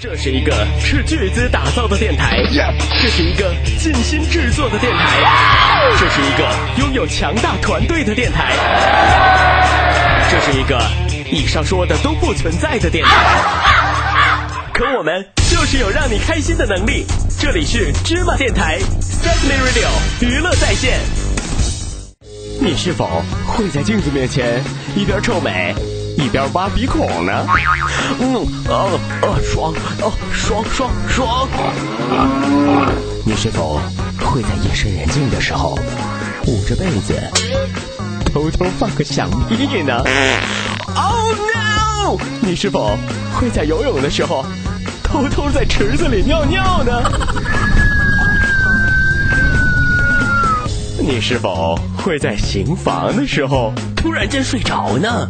这是一个斥巨资打造的电台，这是一个尽心制作的电台，这是一个拥有强大团队的电台，这是一个以上说的都不存在的电台。可我们就是有让你开心的能力。这里是芝麻电台 s e t l y Radio 娱乐在线。你是否会在镜子面前一边臭美？一边挖鼻孔呢，嗯，呃呃，爽，哦，爽爽爽！你是否会在夜深人静的时候捂着被子偷偷放个响屁呢？Oh no！你是否会在游泳的时候偷偷在池子里尿尿呢？你是否会在行房的时候突然间睡着呢？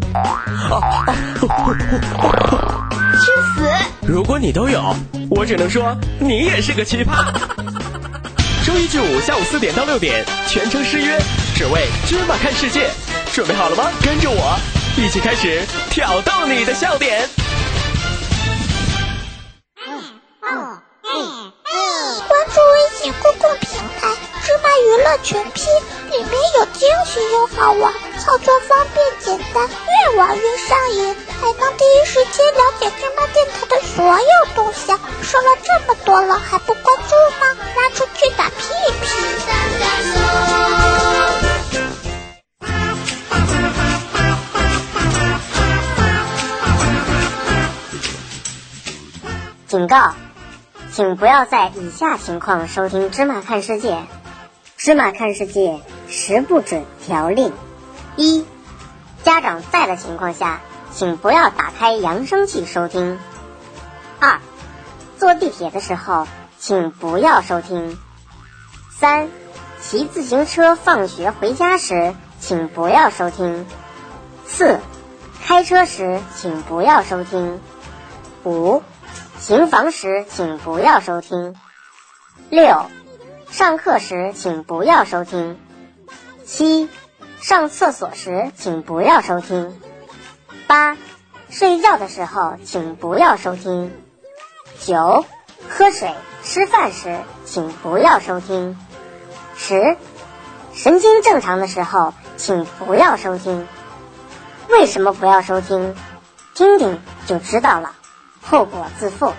去死！如果你都有，我只能说你也是个奇葩。周一至五下午四点到六点，全程失约，只为芝麻看世界。准备好了吗？跟着我一起开始挑逗你的笑点。关注微信公共平台“芝麻娱乐全拼”，里面有惊喜又好玩，操作方便简单，越玩越上瘾，还能第一时间了解芝麻电台的所有动向。说了这么多了，还不关注吗？拉出去打屁屁！警告。请不要在以下情况收听《芝麻看世界》。《芝麻看世界》十不准条令：一、家长在的情况下，请不要打开扬声器收听；二、坐地铁的时候，请不要收听；三、骑自行车放学回家时，请不要收听；四、开车时，请不要收听；五。行房时请不要收听。六，上课时请不要收听。七，上厕所时请不要收听。八，睡觉的时候请不要收听。九，喝水、吃饭时请不要收听。十，神经正常的时候请不要收听。为什么不要收听？听听就知道了。后果自负，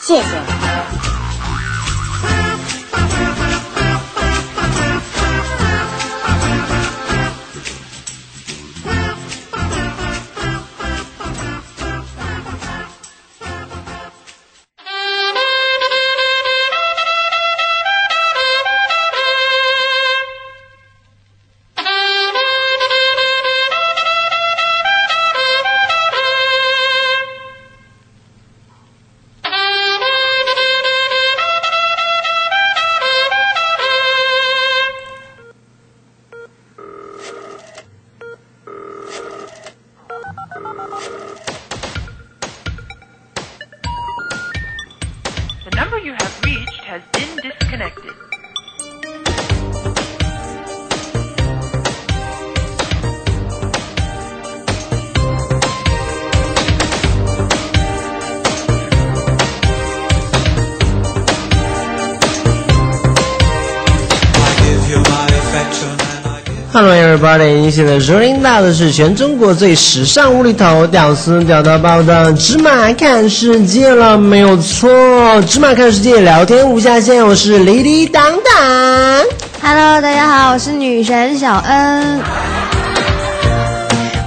谢谢。Hello everybody！你现在收听到的是全中国最时尚、无厘头、屌丝、屌到爆的芝麻看世界了，没有错！芝麻看世界，聊天无下限，我是李李当当。Hello，大家好，我是女神小恩。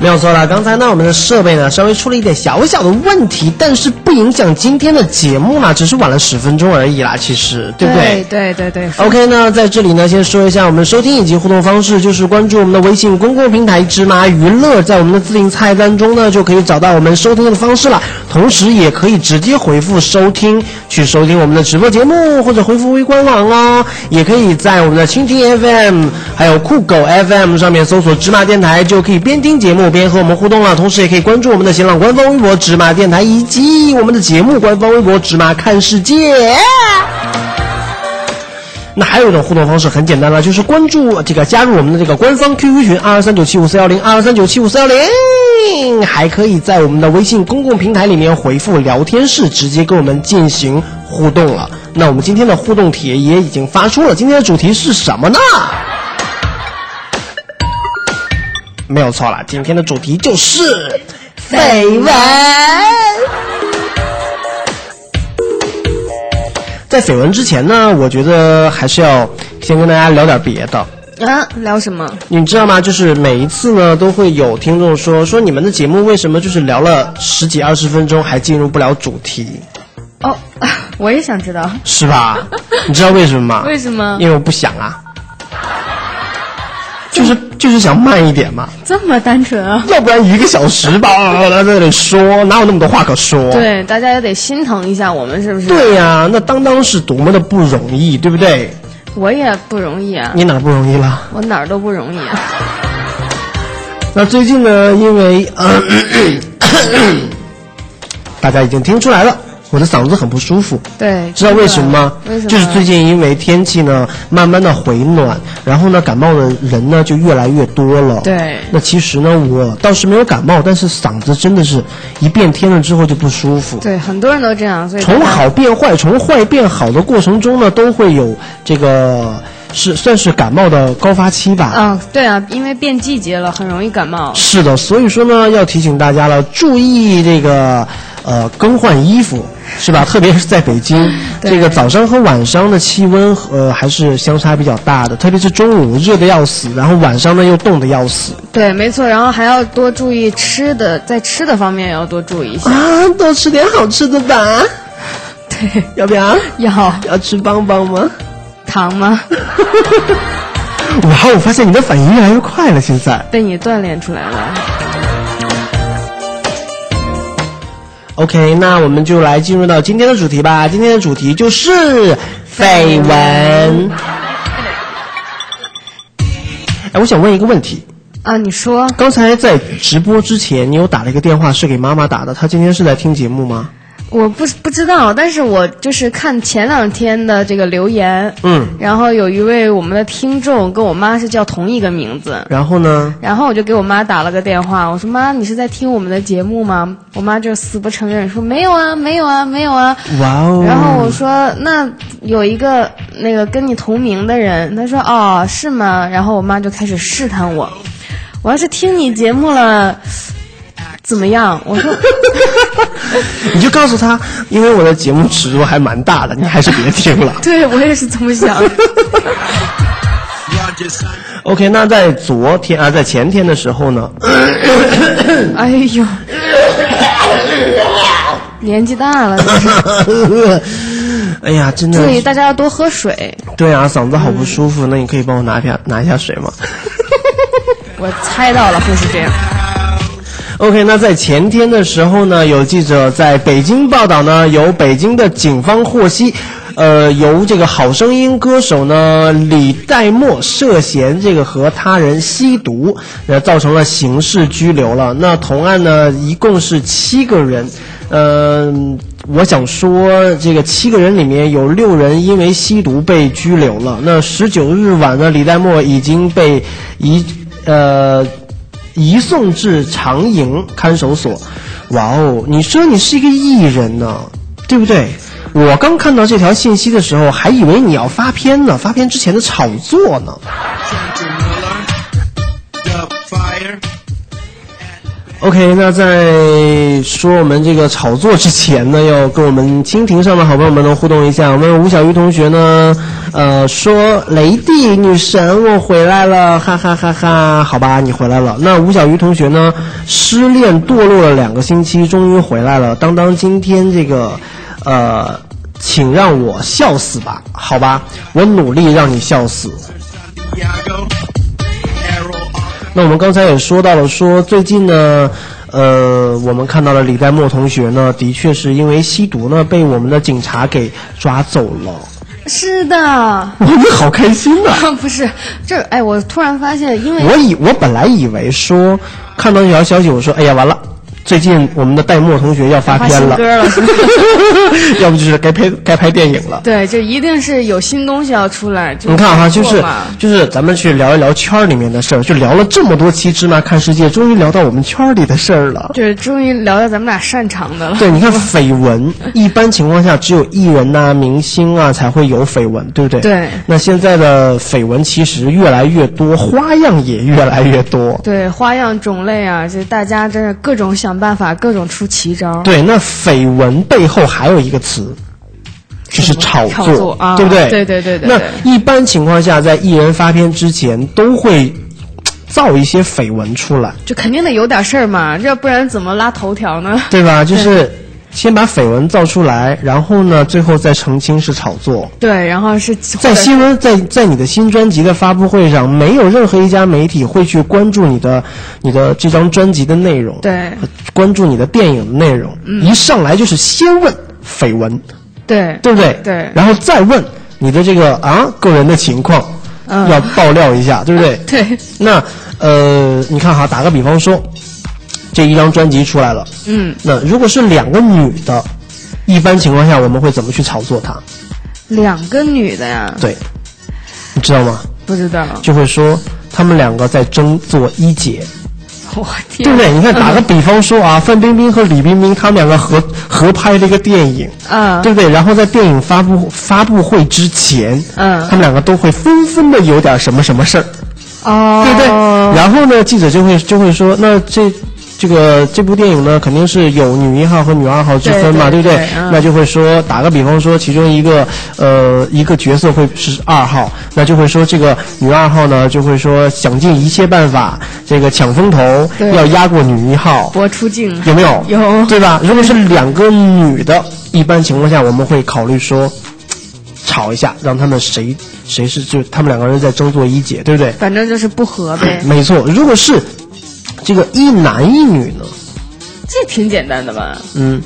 没有错了，刚才呢，我们的设备呢稍微出了一点小小的问题，但是不影响今天的节目啦，只是晚了十分钟而已啦，其实对不对？对对对对。OK 那，在这里呢，先说一下我们收听以及互动方式，就是关注我们的微信公共平台“芝麻娱乐”，在我们的自定菜单中呢，就可以找到我们收听的方式了。同时，也可以直接回复收听去收听我们的直播节目，或者回复微官网哦。也可以在我们的蜻蜓 FM 还有酷狗 FM 上面搜索“芝麻电台”，就可以边听节目。边和我们互动了，同时也可以关注我们的新浪官方微博“芝麻电台”以及我们的节目官方微博“芝麻看世界”。那还有一种互动方式很简单了，就是关注这个加入我们的这个官方 QQ 群二二三九七五四幺零二二三九七五四幺零。还可以在我们的微信公共平台里面回复聊天室，直接跟我们进行互动了。那我们今天的互动帖也已经发出了，今天的主题是什么呢？没有错了，今天的主题就是绯闻。在绯闻之前呢，我觉得还是要先跟大家聊点别的。啊，聊什么？你知道吗？就是每一次呢，都会有听众说说你们的节目为什么就是聊了十几二十分钟还进入不了主题，哦，我也想知道，是吧？你知道为什么吗？为什么因为我不想啊，就是就是想慢一点嘛，这么单纯啊？要不然一个小时吧，在这里说，哪有那么多话可说？对，大家也得心疼一下我们，是不是？对呀、那当当是多么的不容易，对不对？我也不容易啊，你哪儿不容易了？我哪儿都不容易啊。那最近呢，因为呃，大家已经听出来了，我的嗓子很不舒服。对，知道为什么吗？为什么？就是最近因为天气呢慢慢的回暖，然后呢感冒的人呢就越来越多了。对那其实呢我倒是没有感冒，但是嗓子真的是一变天了之后就不舒服。对，很多人都这样，所以从好变坏，从坏变好的过程中呢，都会有这个是算是感冒的高发期吧。嗯，对啊，因为变季节了，很容易感冒。是的，所以说呢，要提醒大家了，注意这个呃更换衣服，是吧？特别是在北京，这个早上和晚上的气温呃还是相差比较大的，特别是中午热的要死，然后晚上呢又冻的要死对，没错，然后还要多注意吃的，在吃的方面也要多注意一下。啊！多吃点好吃的吧，对，要不要？要要吃棒棒吗？糖吗？哇，我发现你的反应越来越快了，现在。被你锻炼出来了。OK，那我们就来进入到今天的主题吧。今天的主题就是绯闻。哎，我想问一个问题，啊，你说刚才在直播之前，你有打了一个电话是给妈妈打的，她今天是在听节目吗？我不不知道，但是我就是看前两天的这个留言，嗯，然后有一位我们的听众跟我妈是叫同一个名字，然后呢？然后我就给我妈打了个电话，我说妈，你是在听我们的节目吗？我妈就死不承认，说没有啊，没有啊，没有啊。哇哦！然后我说那有一个那个跟你同名的人，她说哦是吗？然后我妈就开始试探我，我要是听你节目了，怎么样？我说你就告诉他，因为我的节目尺度还蛮大的，你还是别听了。对我也是这么想的。OK，那在昨天啊，在前天的时候呢，哎呦，年纪大了，哎呀，真的注意大家要多喝水。对啊，嗓子好不舒服，那你可以帮我拿一下拿一下水吗？我猜到了会是这样。OK，那在前天的时候呢，有记者在北京报道呢，由北京的警方获悉，呃，由这个好声音歌手呢李代沫涉嫌这个和他人吸毒，呃，造成了刑事拘留了。那同案呢，一共是七个人，嗯、我想说，这个七个人里面有六人因为吸毒被拘留了。那十九日晚呢，李代沫已经被移呃移送至长营看守所。哇哦，你说你是一个艺人呢，对不对？我刚看到这条信息的时候，还以为你要发片呢，发片之前的炒作呢。OK，那在说我们这个炒作之前呢，要跟我们蜻蜓上的好朋友们呢互动一下。我们吴小鱼同学呢，呃，说雷帝女神我回来了，哈哈哈哈。好吧，你回来了。那吴小鱼同学呢，失恋堕落了两个星期，终于回来了。当当今天这个，呃，请让我笑死吧，好吧，我努力让你笑死。那我们刚才也说到了，说最近呢，呃，我们看到了李代沫同学呢，的确是因为吸毒呢，被我们的警察给抓走了。是的，哇，你好开心啊！不是这哎，我突然发现，因为我以我本来以为说看到这条消息，我说哎呀完了，最近我们的戴墨同学要发发片了，歌了，要不就是该拍该拍电影了。对，就一定是有新东西要出来。你看哈，就是就是咱们去聊一聊圈儿里面的事儿，就聊了这么多期芝麻看世界，终于聊到我们圈儿里的事儿了。就是终于聊到咱们俩擅长的了。对，你看绯闻，一般情况下只有艺人呐、明星啊才会有绯闻，对不对？对那现在的绯闻其实越来越多，花样也越来越多。对，花样种类啊，这大家真是各种想办法，各种出奇招。对，那绯闻背后还有一个词，就是炒作，炒作啊对不对？对对对对那一般情况下，在艺人发片之前，都会造一些绯闻出来，就肯定得有点事儿嘛，要不然怎么拉头条呢？对吧？就是先把绯闻造出来，然后呢，最后再澄清是炒作。对，然后是在新闻在在你的新专辑的发布会上，没有任何一家媒体会去关注你的你的这张专辑的内容，对。关注你的电影的内容，一上来就是先问绯闻，对。对不对？对。然后再问你的这个啊个人的情况，嗯。要爆料一下，对不对？对，那呃，你看哈，打个比方说，这一张专辑出来了，嗯，那如果是两个女的，一般情况下我们会怎么去炒作它？两个女的呀，对，你知道吗？不知道，就会说他们两个在争做一姐，我天，对不对？你看，打个比方说啊，范冰冰和李冰冰他们两个合合拍了一个电影，嗯，对不对？然后在电影发布发布会之前，嗯他们两个都会纷纷的有点什么什么事儿，哦，对不对？然后呢，记者就会就会说，那这。这个这部电影呢，肯定是有女一号和女二号之分嘛，不对？不对那就会说，打个比方说，其中一个呃一个角色会是二号，那就会说这个女二号呢，就会说想尽一切办法，这个抢风头，要压过女一号，博出镜有没有？有对吧？如果是两个女的，一般情况下我们会考虑说，吵一下，让他们谁谁是就他们两个人在争做一姐，对不对？反正就是不和呗，没错。如果是这个一男一女呢，这挺简单的吧？嗯，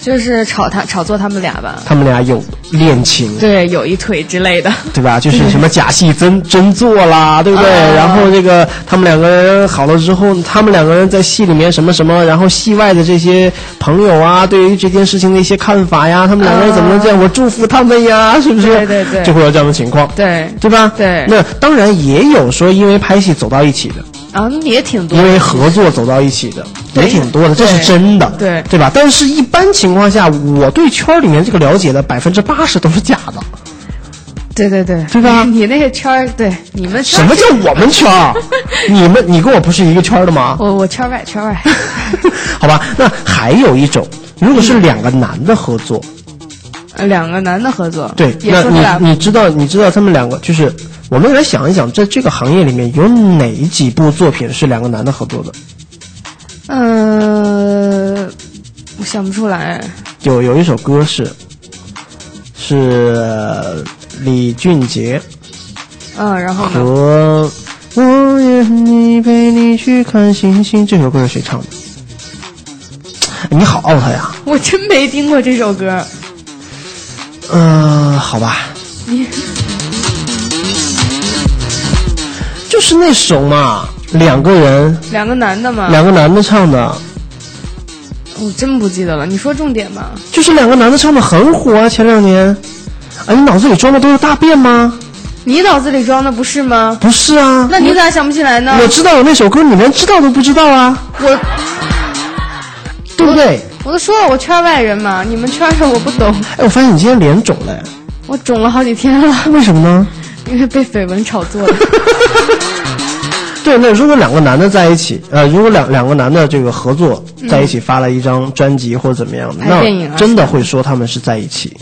就是炒他炒作他们俩吧，他们俩有恋情，对，有一腿之类的，对吧？就是什么假戏真真做啦，对不对？哦然后这个他们两个人好了之后，他们两个人在戏里面什么什么，然后戏外的这些朋友啊，对于这件事情的一些看法呀，他们两个人怎么能这样？我祝福他们呀，是不是？对对对就会有这样的情况，对，对吧？对那当然也有说因为拍戏走到一起的，啊，那也挺多因，为合作走到一起的，也挺多的，这是真的，对对吧？但是一般情况下，我对圈儿里面这个了解的百分之八十都是假的。对对对，对吧你那个圈儿，对你们圈什么叫我们 圈儿？你们你跟我不是一个圈儿的吗？我 我圈外圈外，好吧，那还有一种，如果是两个男的合作，呃两个男的合作，对，那你你知道你知道他们两个就是，我们来想一想，在这个行业里面有哪几部作品是两个男的合作的？呃，我想不出来，有有一首歌是是李俊杰嗯，然后呢？和我愿意陪你去看星星这首歌是谁唱的？你好 out 呀！我真没听过这首歌，嗯、好吧，就是那首嘛，两个人，两个男的嘛，两个男的唱的，我真不记得了，你说重点吧。就是两个男的唱的很火啊，前两年。啊，你脑子里装的都是大便吗？你脑子里装的不是吗？不是啊，那你咋想不起来呢？我知道有那首歌，你连知道都不知道啊，我对不对？我都说了，我圈外人嘛，你们圈的我不懂，哎，我发现你今天脸肿了，我肿了好几天了，为什么呢？因为被绯闻炒作了。对，那如果两个男的在一起，呃，如果两两个男的这个合作在一起发了一张专辑或者怎么样那真的。会说他们是在一起，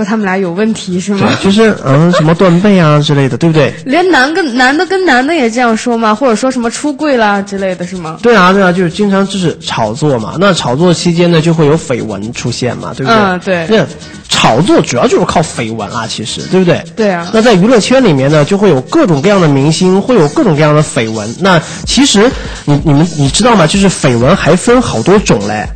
说他们俩有问题是吗？就是嗯什么断背啊之类的，对不对？连男跟男的跟男的也这样说吗？或者说什么出柜啦之类的是吗？对啊，对啊，就是经常就是炒作嘛。那炒作期间呢，就会有绯闻出现嘛，对不对？嗯对那炒作主要就是靠绯闻啊，其实对不对？对啊那在娱乐圈里面呢，就会有各种各样的明星，会有各种各样的绯闻。那其实你你们你知道吗？就是绯闻还分好多种嘞。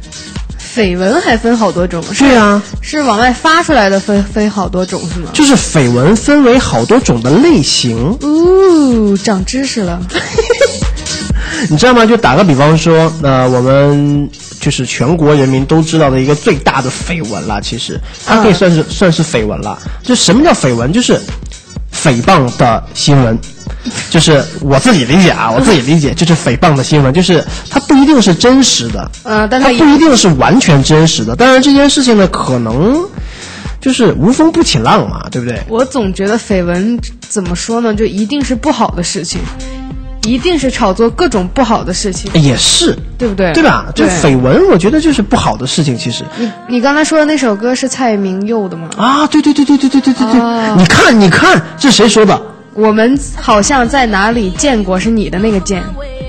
绯闻还分好多种，是对啊，是往外发出来的分分好多种是吗？就是绯闻分为好多种的类型。哦，长知识了。你知道吗？就打个比方说，呃，我们就是全国人民都知道的一个最大的绯闻了。其实它可以算是、算是绯闻了。就什么叫绯闻？就是诽谤的新闻。就是我自己理解啊，我自己理解，就是诽谤的新闻，就是它不一定是真实的，嗯，但它它不一定是完全真实的。当然，这件事情呢，可能就是无风不起浪嘛，对不对？我总觉得绯闻怎么说呢，就一定是不好的事情，一定是炒作各种不好的事情，也是，对不对？对吧？就对绯闻，我觉得就是不好的事情，其实。你你刚才说的那首歌是蔡明佑的吗？啊，对对对对对对对对对，哦你看你看，这谁说的？我们好像在哪里见过，是你的那个见。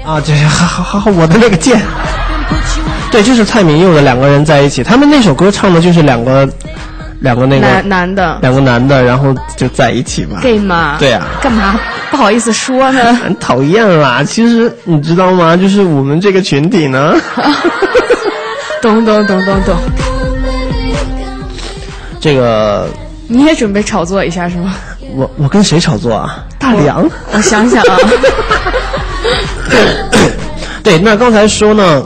啊，这好好好好，我的那个见。对，就是蔡明佑的两个人在一起，他们那首歌唱的就是两个两个那个男男的两个男的，然后就在一起嘛。gay 吗？对啊干嘛不好意思说呢？很 讨厌啦，其实你知道吗？就是我们这个群体呢，懂懂懂懂懂，这个你也准备炒作一下是吗？我我跟谁炒作啊？大梁。我想想啊，对，那刚才说呢，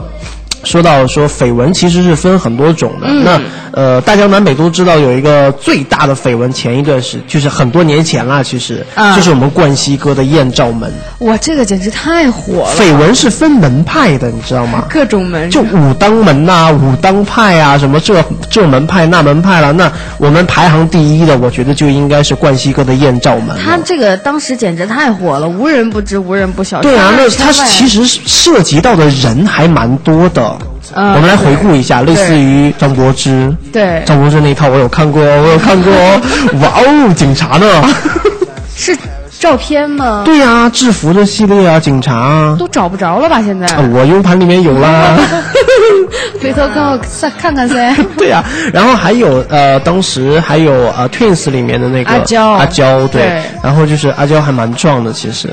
说到说绯闻其实是分很多种的。嗯那呃，大江南北都知道有一个最大的绯闻，前一段是就是很多年前了，其实、啊就是我们冠希哥的艳照门。哇，这个简直太火了，绯闻是分门派的，你知道吗？各种门就武当门呐、武当派啊，什么这这门派那门派了。那我们排行第一的，我觉得就应该是冠希哥的艳照门。他这个当时简直太火了，无人不知，无人不晓。对啊，那他其实涉及到的人还蛮多的。嗯我们来回顾一下，类似于张柏芝。对张柏芝那一套我有看过，我有看过哦。哇哦，警察呢？是照片吗？对呀、制服的系列啊，警察啊。都找不着了吧？现在啊我 U 盘里面有啦。回头跟我看看看噻。对呀、然后还有呃，当时还有呃 Twins 里面的那个阿娇阿娇对，对然后就是阿娇还蛮壮的，其实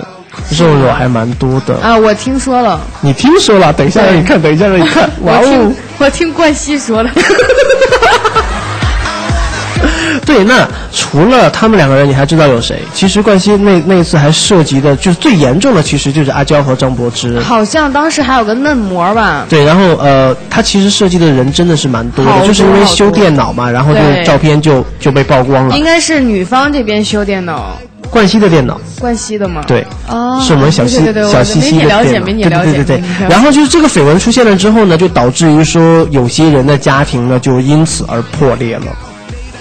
肉肉还蛮多的。啊，我听说了，你听说了？等一下让你看，等一下让你看。哇哦我听！我听冠希说了。对，那除了他们两个人，你还知道有谁？其实冠希那那一次还涉及的，就是最严重的，其实就是阿娇和张柏芝。好像当时还有个嫩模吧？对，然后呃，他其实涉及的人真的是蛮多的，就是因为修电脑嘛，然后就对照片就就被曝光了应。该是女方这边修电脑，冠希的电脑，冠希的吗？对，哦，是我们小西对对对，小我西西的电脑，对了解。对对然后就是这个绯闻出现了之后呢，就导致于说有些人的家庭呢就因此而破裂了。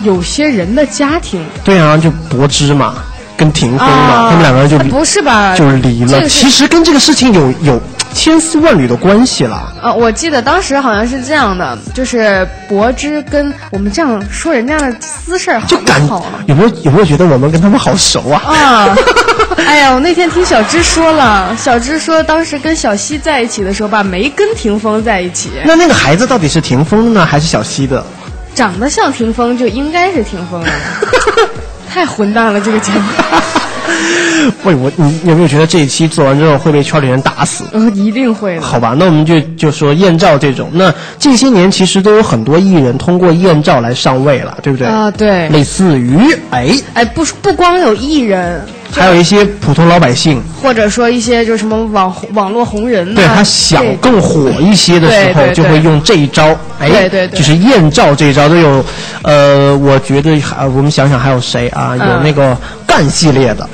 有些人的家庭对啊，就柏芝嘛，跟霆锋嘛，啊，他们两个人就离不是吧？就离了。这个其实跟这个事情有有千丝万缕的关系了。呃，我记得当时好像是这样的，就是柏芝跟我们这样说人家的私事儿就感不好啊？有没有有没有觉得我们跟他们好熟啊？啊，哎呀，我那天听小芝说了，小芝说当时跟小西在一起的时候吧，没跟霆锋在一起，那那个孩子到底是霆锋的呢，还是小西的？长得像霆锋就应该是霆锋的，太混蛋了这个节目，喂，我你有没有觉得这一期做完之后会被圈里人打死？呃，一定会的。好吧，那我们就就说艳照这种，那近些年其实都有很多艺人通过艳照来上位了，对不对？啊，对，类似于哎，哎，不不光有艺人，还有一些普通老百姓，或者说一些就是什么网网络红人呐、对他想更火一些的时候，就会用这一招，哎，对对对就是艳照这一招都有，呃，我觉得还我们想想还有谁啊？有嗯那个干系列的，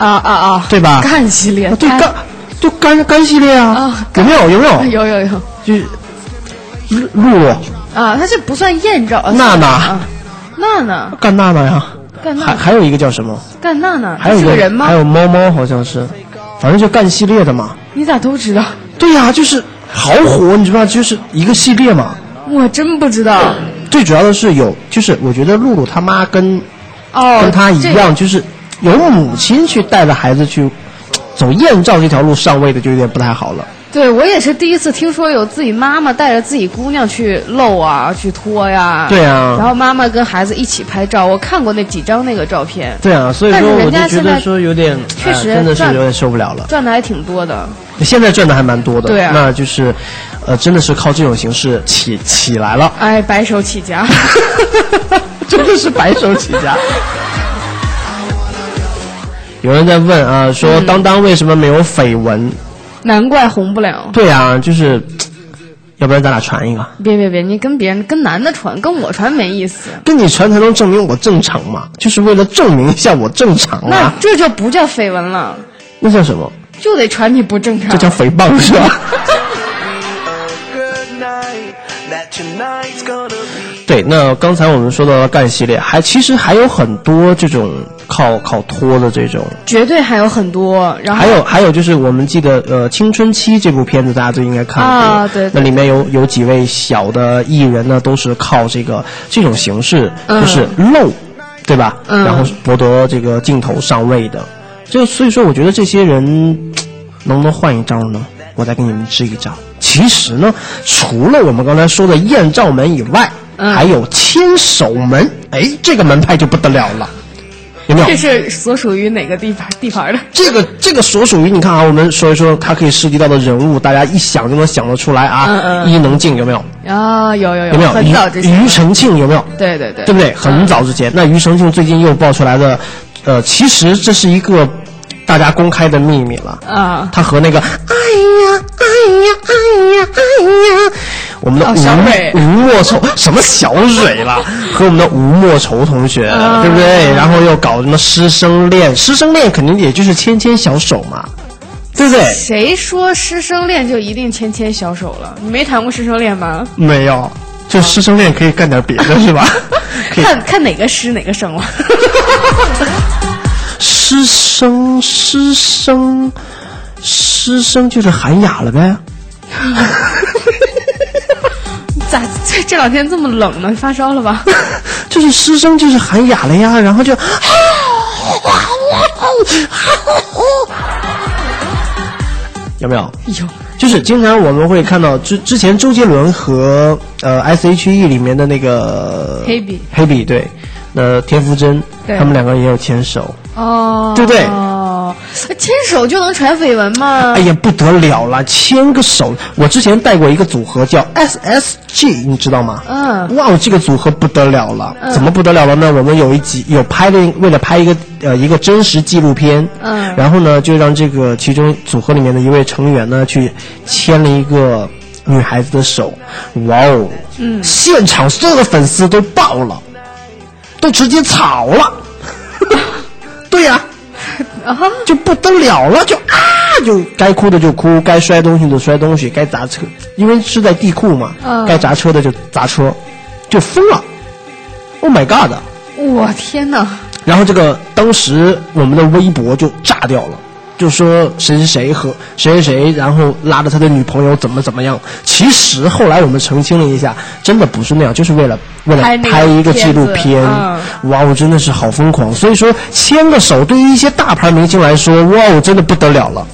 啊啊啊，对吧？干系列，啊对干干，就干干系列啊啊，有没有？有没有？有有有就是露露露啊，他这不算艳照，啊娜娜啊，娜娜干娜娜呀，干娜娜还还有一个叫什么？干娜娜，还有一个个人吗还？有猫猫好像是，反正就干系列的嘛。你咋都知道？对呀、就是好火，你知道，就是一个系列嘛。我真不知道。最主要的是有，就是我觉得露露他妈跟哦，跟他一样，就是有母亲去带着孩子去走艳照这条路上位的，就有点不太好了。对我也是第一次听说有自己妈妈带着自己姑娘去露啊，去脱呀。对啊然后妈妈跟孩子一起拍照，我看过那几张那个照片，对啊，所以但是人说我就觉家现在得说有点，确实哎真的是有点受不了了。赚的还挺多的。现在赚的还蛮多的，对啊那就是，呃，真的是靠这种形式起起来了，哎，白手起家。真的是白手起家。有人在问啊，嗯说当当为什么没有绯闻？难怪红不了。对啊，就是要不然咱俩传一个，别别别，你跟别人跟男的传，跟我传没意思。跟你传才能证明我正常嘛，就是为了证明一下我正常那啊。这就不叫绯闻了，那叫什么？就得传你不正常。这叫诽谤是吧？对，那刚才我们说到了干系列，还其实还有很多这种靠靠拖的这种，绝对还有很多，然后还有还有就是我们记得呃《青春期》这部片子大家都应该看过，啊对对那里面有有几位小的艺人呢，都是靠这个这种形式，嗯就是露，对吧？嗯然后博得这个镜头上位的，就所以说我觉得这些人能不能换一招呢？我再给你们支一招。其实呢，除了我们刚才说的艳照门以外，嗯还有千手门，哎，这个门派就不得了了，有没有？这是所属于哪个地盘地盘的？这个这个所属于你看啊，我们所以说它可以涉及到的人物，大家一想就能想得出来啊。嗯嗯伊能静有没有？啊，有有有有没有？很早之前庾庾澄庆有没有？对对对，对不对？很早之前，那庾澄庆最近又爆出来的，呃，其实这是一个大家公开的秘密了。啊，他和那个哎呀哎呀哎呀哎呀，我们的哦吴、吴莫愁什么小蕊啦，和我们的吴莫愁同学，啊对不对？然后又搞什么师生恋，师生恋肯定也就是牵牵小手嘛，对不对？谁说师生恋就一定牵牵小手了？你没谈过师生恋吗？没有，就师生恋可以干点别的，是吧？看看哪个师哪个生了。师生师生师生就是喊哑了呗。咋这这两天这么冷呢？发烧了吧？就是师生就是喊哑了呀，然后就，有没有？有就是经常我们会看到之之前周杰伦和呃 S.H.E 里面的那个黑笔黑笔对，呃田馥甄他们两个人也有牵手，哦，对不对？哦，牵手就能传绯闻吗？哎呀不得了了，牵个手！我之前带过一个组合叫 S.S.G，你知道吗？嗯。哇，这个组合不得了了，怎么不得了了呢？我们有一集有拍的，为了拍一个呃一个真实纪录片，嗯。然后呢就让这个其中组合里面的一位成员呢去牵了一个女孩子的手，哇哦，嗯。现场所有的粉丝都爆了，都直接吵了，对呀、啊，就不得了了，就啊，就该哭的就哭，该摔东西的摔东西，该砸车，因为是在地库嘛，嗯该砸车的就砸车，就疯了。Oh my god！我天哪！然后这个当时我们的微博就炸掉了，就说谁谁谁和谁谁谁，然后拉着他的女朋友怎么怎么样。其实后来我们澄清了一下，真的不是那样，就是为了为了拍一个纪录片。哇，我真的是好疯狂。所以说牵个手对于一些大牌明星来说，哇，我真的不得了了。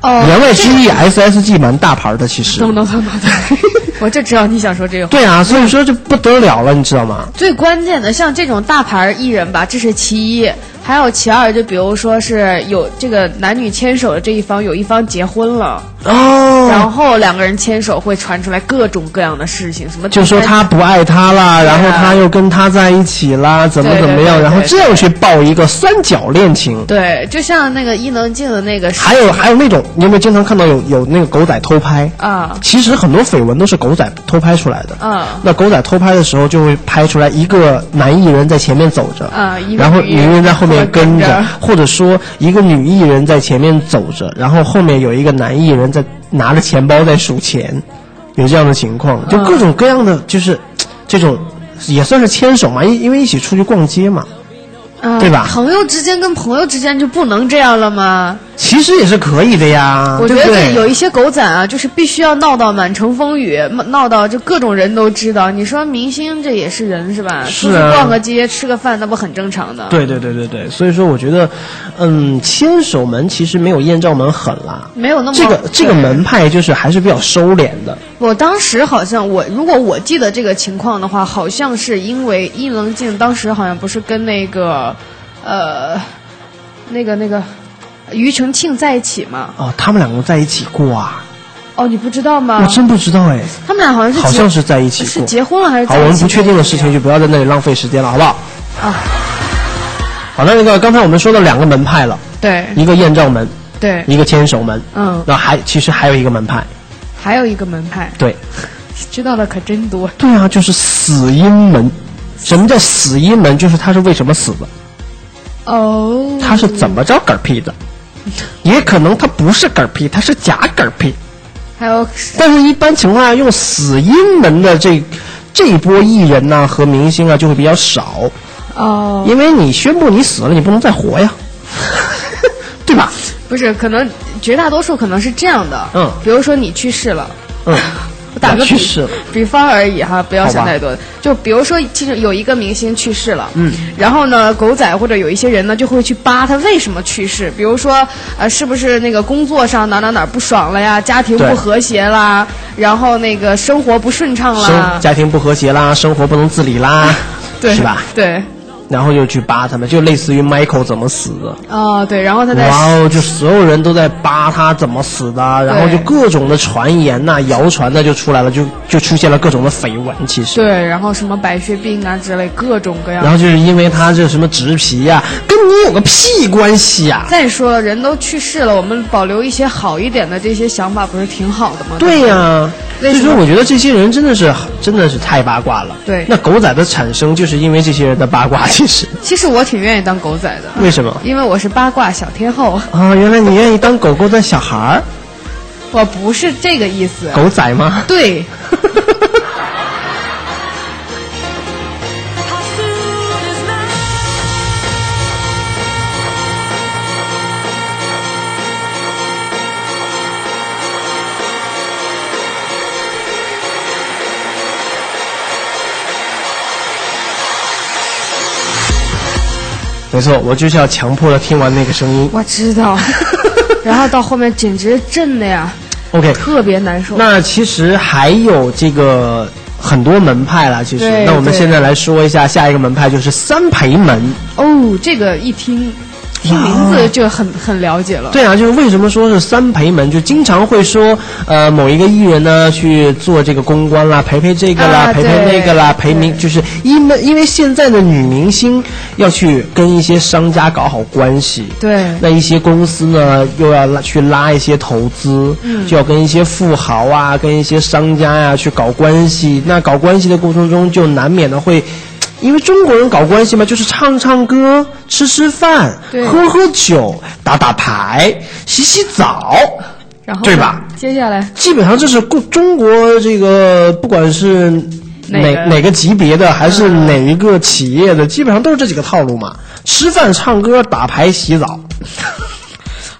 哦，言外之意，SSG 蛮大牌的，其实。懂懂懂懂懂。我就知道你想说这个话。对啊，所以说就不得了了，你知道吗？最关键的，像这种大牌艺人吧，这是其一，还有其二，就比如说是有这个男女牵手的这一方，有一方结婚了，哦，然后两个人牵手会传出来各种各样的事情，什么就说他不爱他啦，然后他又跟他在一起啦，怎么怎么样，然后这样去爆一个三角恋情。对，就像那个伊能静的那个还有还有那种，你有没有经常看到有有那个狗仔偷拍？啊其实很多绯闻都是狗仔偷拍出来的。嗯那狗仔偷拍的时候，就会拍出来一个男艺人在前面走着，啊然后女艺人在后面跟着跟着，或者说一个女艺人在前面走着，然后后面有一个男艺人在拿着钱包在数钱，有这样的情况，就各种各样的，就是这种也算是牵手嘛，因因为一起出去逛街嘛，啊，对吧朋友之间跟朋友之间就不能这样了吗？其实也是可以的呀，我觉得？有一些狗仔啊，就是必须要闹到满城风雨，闹到就各种人都知道。你说明星这也是人是吧？是啊出去逛个街、吃个饭，那不很正常的？对对对对对，所以说我觉得，嗯，牵手门其实没有艳照门狠啦。没有那么这个这个门派就是还是比较收敛的，我当时好像我如果我记得这个情况的话，好像是因为伊能静当时好像不是跟那个呃那个那个庾澄庆在一起吗？哦，他们两个在一起过啊，哦，你不知道吗？我真不知道哎，他们俩好像是好像是在一起是。结婚了还是好，我们不确定的事情就不要在那里浪费时间了，好不好？啊？好，的那个刚才我们说了两个门派了，对一个艳照门，对，一个牵手门，嗯，那还其实还有一个门派，还有一个门派，对，知道的可真多。对啊，就是死因门。什么叫死因门？就是他是为什么死的？哦，他是怎么着嗝屁的？也可能他不是嗝屁，他是假嗝屁。还有，但是一般情况下，用死因门的这这一波艺人呐、和明星啊就会比较少，哦，因为你宣布你死了，你不能再活呀，对吧？不是，可能绝大多数可能是这样的。嗯比如说你去世了。嗯，我打个比我去世比方而已哈，不要想太多。就比如说，其实有一个明星去世了，嗯，然后呢，狗仔或者有一些人呢，就会去扒他为什么去世。比如说，呃，是不是那个工作上哪哪哪不爽了呀？家庭不和谐啦，然后那个生活不顺畅啦，家庭不和谐啦，生活不能自理啦，对，是吧？对，然后就去扒他们，就类似于 Michael 怎么死的。哦，对，然后他在哇哦！就所有人都在扒他怎么死的，然后就各种的传言呐、谣传的就出来了，就就出现了各种的绯闻。其实，对，然后什么白血病啊之类，各种各样然。后就是因为他这什么植皮呀、跟你有个屁关系呀、再说了，人都去世了，我们保留一些好一点的这些想法，不是挺好的吗？对呀、所以说我觉得这些人真的是真的是太八卦了。对那狗仔的产生就是因为这些人的八卦，其实其实我挺愿意当狗仔的，为什么因为我是八卦小天后，啊？原来你愿意当狗狗的小孩儿，我不是这个意思。狗仔吗？对，没错，我就是要强迫的听完那个声音。我知道。然后到后面简直震的呀，OK，特别难受。那其实还有这个很多门派了，其实。那我们现在来说一下下一个门派，就是三陪门。哦，这个一听听名字就很很了解了。对啊，就是为什么说是三陪门，就经常会说，呃，某一个艺人呢去做这个公关啦，陪陪这个啦，啊陪陪那个啦，陪明，就是因为因为现在的女明星要去跟一些商家搞好关系，对那一些公司呢又要拉去拉一些投资，嗯就要跟一些富豪啊，跟一些商家呀、去搞关系。那搞关系的过程中，就难免的会。因为中国人搞关系嘛，就是唱唱歌、吃吃饭、对喝喝酒、打打牌、洗洗澡，然后对吧？接下来基本上这是中中国这个不管是哪哪个哪个级别的，还是哪一个企业的，基本上都是这几个套路嘛：吃饭、唱歌、打牌、洗澡，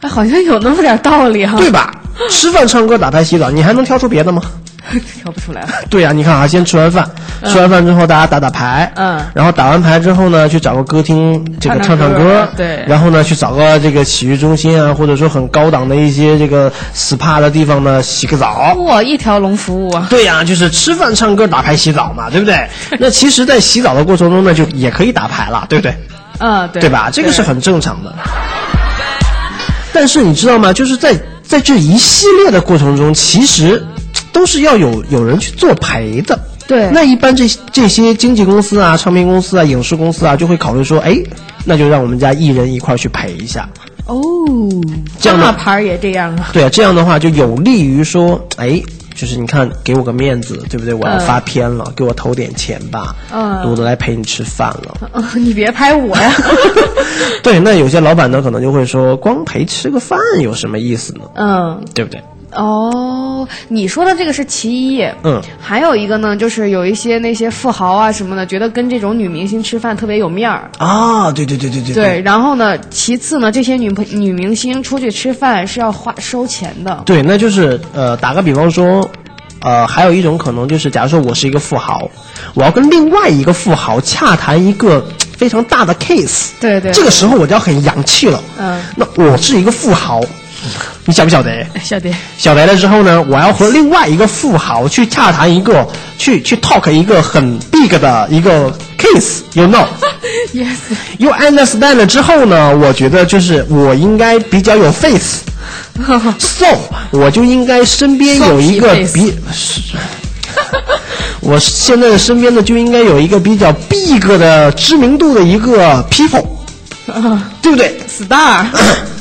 哎，好像有那么点道理哈。对吧？吃饭、唱歌、打牌、洗澡，你还能挑出别的吗？挑不出来了。对呀、你看啊，先吃完饭，吃完饭之后大家打打牌，嗯然后打完牌之后呢，去找个歌厅这个唱唱唱唱歌对然后呢去找个这个洗浴中心啊，或者说很高档的一些这个 SPA 的地方呢洗个澡。哇，一条龙服务啊！对呀、就是吃饭、唱歌、打牌、洗澡嘛，对不对？那其实，在洗澡的过程中呢，就也可以打牌了，对不对？嗯，对，对吧？这个是很正常的。但是你知道吗？就是在在这一系列的过程中，其实都是要有有人去作陪的。对那一般这这些经纪公司啊、唱片公司啊、影视公司啊，就会考虑说，哎，那就让我们家艺人一块儿去陪一下。哦，这样的大牌儿也这样啊。对啊，这样的话就有利于说，哎，就是你看，给我个面子，对不对？我要嗯发片了，给我投点钱吧，嗯我都来陪你吃饭了。哦你别拍我呀！对，那有些老板呢，可能就会说，光陪吃个饭有什么意思呢？嗯，对不对？哦，你说的这个是其一，嗯，还有一个呢，就是有一些那些富豪啊什么的，觉得跟这种女明星吃饭特别有面儿。啊，对对对对对对，然后呢，其次呢，这些女朋女明星出去吃饭是要花收钱的。对，那就是呃，打个比方说，呃，还有一种可能就是，假如说我是一个富豪，我要跟另外一个富豪洽谈一个非常大的 case，对对这个时候我就要很洋气了。嗯，那我是一个富豪，你晓不晓得？晓得，晓得了之后呢，我要和另外一个富豪去洽谈一个，去去 talk 一个很 big 的一个 case，you know。yes，You understand 了之后呢，我觉得就是我应该比较有 face，so 我就应该身边有一个比，我现在的身边呢就应该有一个比较 big 的知名度的一个 people，对不对？Star，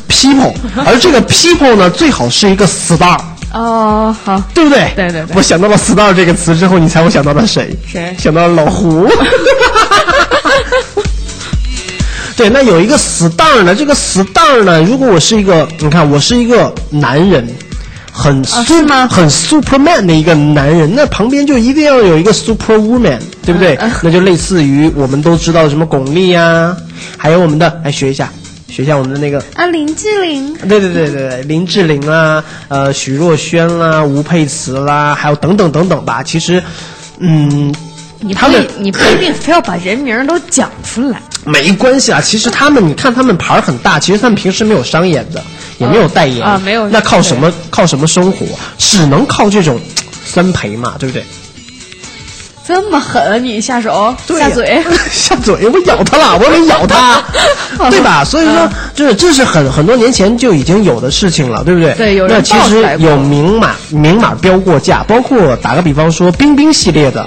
？people，而这个 people 呢最好是一个 star。哦，好，对不对？对对对我想到了 “star” 这个词之后，你猜我想到了谁？谁想到了老胡。对，那有一个 star 呢，这个 star 呢，如果我是一个，你看我是一个男人，很啊 su- 是吗很 superman 的一个男人，那旁边就一定要有一个 super woman，对不对？嗯那就类似于我们都知道的什么巩俐呀、还有我们的，来学一下，学一下我们的那个啊，林志玲，对对对对对，林志玲啦，呃，许若萱啦，吴佩慈啦，还有等等等等吧。其实，嗯，你不他们你不一定非要把人名都讲出来。没关系啊。其实他们，你看他们牌儿很大，其实他们平时没有商演的，也没有代言啊没有那靠什么靠什么生活？只能靠这种 三陪嘛，对不对？这么狠，你下手对下嘴，下嘴，我咬他了，我得咬他，对吧？所以说嗯，就是这是很很多年前就已经有的事情了，对不对？对有人那其实有明码明码标过价，包括打个比方说，冰冰系列的。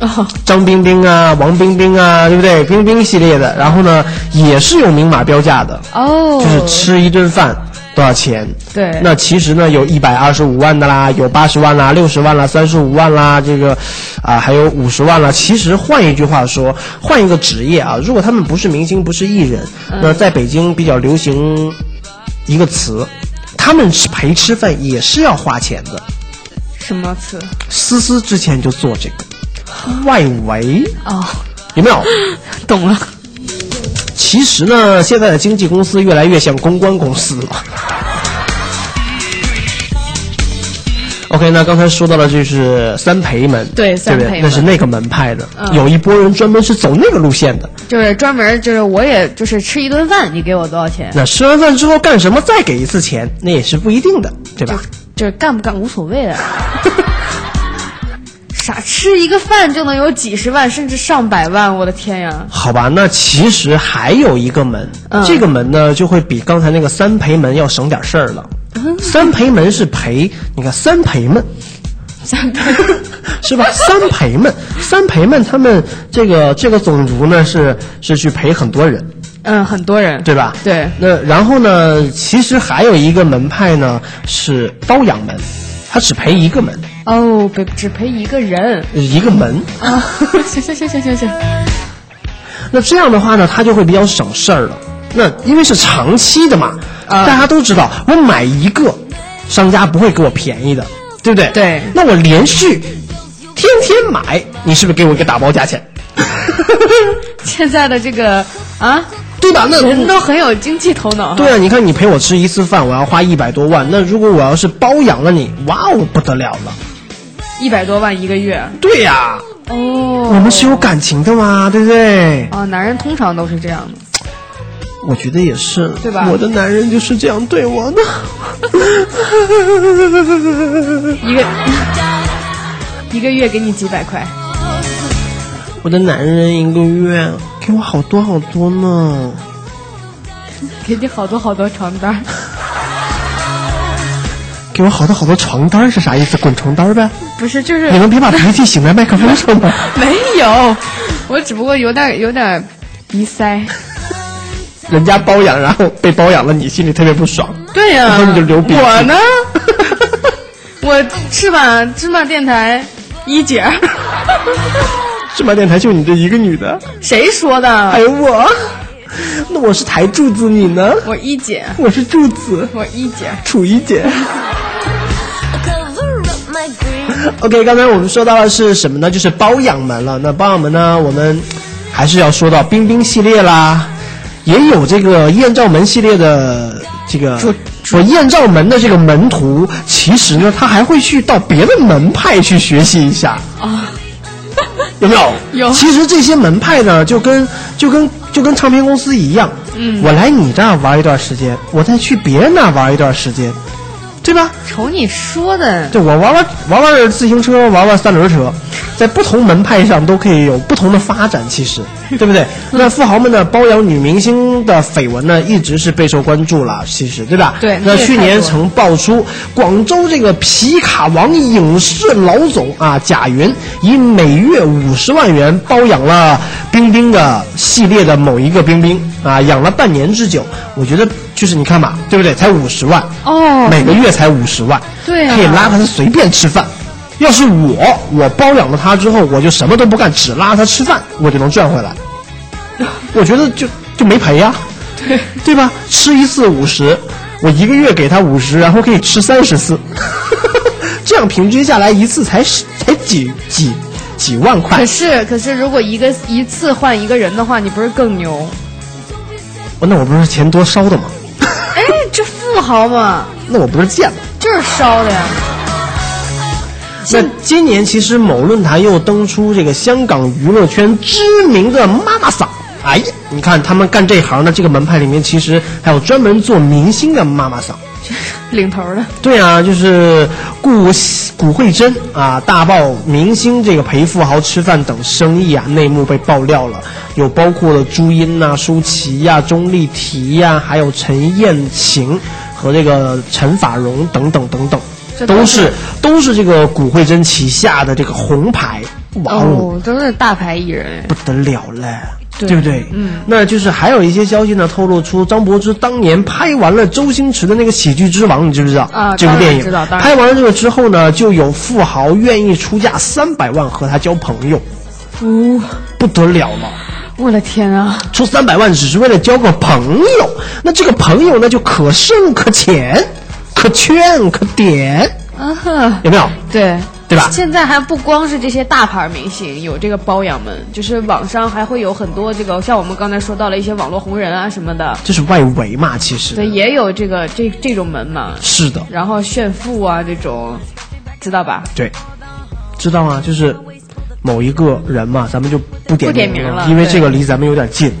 哦，张冰冰啊，王冰冰啊，对不对？冰冰系列的，然后呢，也是有明码标价的，哦，就是吃一顿饭多少钱？对那其实呢，有一百二十五万的啦，有八十万啦，六十万啦，三十五万啦，这个啊、还有五十万啦。其实换一句话说，换一个职业啊，如果他们不是明星，不是艺人，嗯那在北京比较流行一个词，他们吃陪吃饭也是要花钱的。什么词？思思之前就做这个外围，哦，有没有？懂了。其实呢，现在的经纪公司越来越像公关公司了。OK，那刚才说到了就是三陪门，对？三陪们那是那个门派的，嗯有一波人专门是走那个路线的。就是专门就是我也就是吃一顿饭，你给我多少钱？那吃完饭之后干什么再给一次钱，那也是不一定的，对吧？就是干不干无所谓的。傻吃一个饭就能有几十万甚至上百万，我的天呀！好吧，那其实还有一个门，嗯这个门呢就会比刚才那个三陪门要省点事儿了。嗯三陪门是陪，你看三陪们，三陪是吧？三陪们，三陪们，他们这个这个种族呢是是去陪很多人，嗯，很多人对吧？对那然后呢，其实还有一个门派呢是包养门，他只赔一个门，哦，只只赔一个人一个门。啊！行行行行行行，那这样的话呢，他就会比较省事儿了。那因为是长期的嘛，啊大家都知道，我买一个，商家不会给我便宜的，对不对？对那我连续天天买，你是不是给我一个打包价钱？现在的这个啊，对吧？那人都很有经济头脑。对啊，你看你陪我吃一次饭，我要花一百多万。那如果我要是包养了你，哇哦，不得了了。一百多万一个月对呀、哦。我们是有感情的嘛，对不对？哦，男人通常都是这样的。我觉得也是，对吧我的男人就是这样对我的。一个一个月给你几百块，我的男人一个月给我好多好多呢。给你好多好多床单儿。给我好多好多床单是啥意思？滚床单呗！不是，就是你能别把脾气醒在麦克风上吗？没有，我只不过有点有点鼻塞。人家包养，然后被包养了，你心里特别不爽。对呀、然后你就流鼻涕我呢？我翅膀芝麻电台一姐，芝麻电台就你这一个女的，谁说的？还有我，那我是台柱子，你呢？我一姐，我是柱子，我一姐。楚一姐。OK，刚才我们说到的是什么呢？就是包养门了。那包养门呢，我们还是要说到冰冰系列啦，也有这个艳照门系列的这个。说艳照门的这个门徒，其实呢，他还会去到别的门派去学习一下啊，有没有？有其实这些门派呢，就跟就跟就跟唱片公司一样，嗯我来你这儿玩一段时间，我再去别人那儿玩一段时间，对吧？瞅你说的，对我玩玩玩玩自行车，玩玩三轮车，在不同门派上都可以有不同的发展，其实，对不对？那富豪们呢，包养女明星的绯闻呢，一直是备受关注了，其实，对吧？对那去年曾爆出广州这个皮卡王影视老总啊贾云，以每月五十万元包养了冰冰的系列的某一个冰冰啊，养了半年之久。我觉得就是你看嘛，对不对？才五十万，哦，每个月才五十万，对啊可以拉他随便吃饭。要是我，我包养了他之后，我就什么都不干，只拉他吃饭，我就能赚回来。我觉得就就没赔呀、对对吧？吃一次五十，我一个月给他五十，然后可以吃三十次，这样平均下来一次才十才几几几万块可。是可是，如果一个一次换一个人的话，你不是更牛？那我不是钱多烧的吗？哎，这富豪嘛，那我不是贱吗？就是烧的呀。那今年其实某论坛又登出这个香港娱乐圈知名的妈妈桑。哎呀，你看他们干这行的这个门派里面，其实还有专门做明星的妈妈桑。领头的，对啊，就是顾古慧珍啊，大爆明星这个陪富豪吃饭等生意啊，内幕被爆料了，有包括了朱茵呐、舒淇呀、钟丽缇呀，还有陈燕晴和这个陈法蓉等等等等，都是都是这个古慧珍旗下的这个红牌，哇哦，哦，都是大牌艺人。不得了嘞。对对不对？嗯，那就是还有一些消息呢，透露出张柏芝当年拍完了周星驰的那个《喜剧之王》，你知不知道？啊这部电影拍完了这个之后呢，就有富豪愿意出价三百万和他交朋友，哦，不得了了。我的天啊！出三百万只是为了交个朋友，那这个朋友呢就可深可浅，可圈可点，啊哈，有没有？对对吧现在还不光是这些大牌明星有这个包养们，就是网上还会有很多这个，像我们刚才说到了一些网络红人啊什么的，这是外围嘛，其实对，也有这个这这种门嘛。是的，然后炫富啊这种，知道吧？对，知道吗，就是某一个人嘛，咱们就不点名了因为这个离咱们有点近，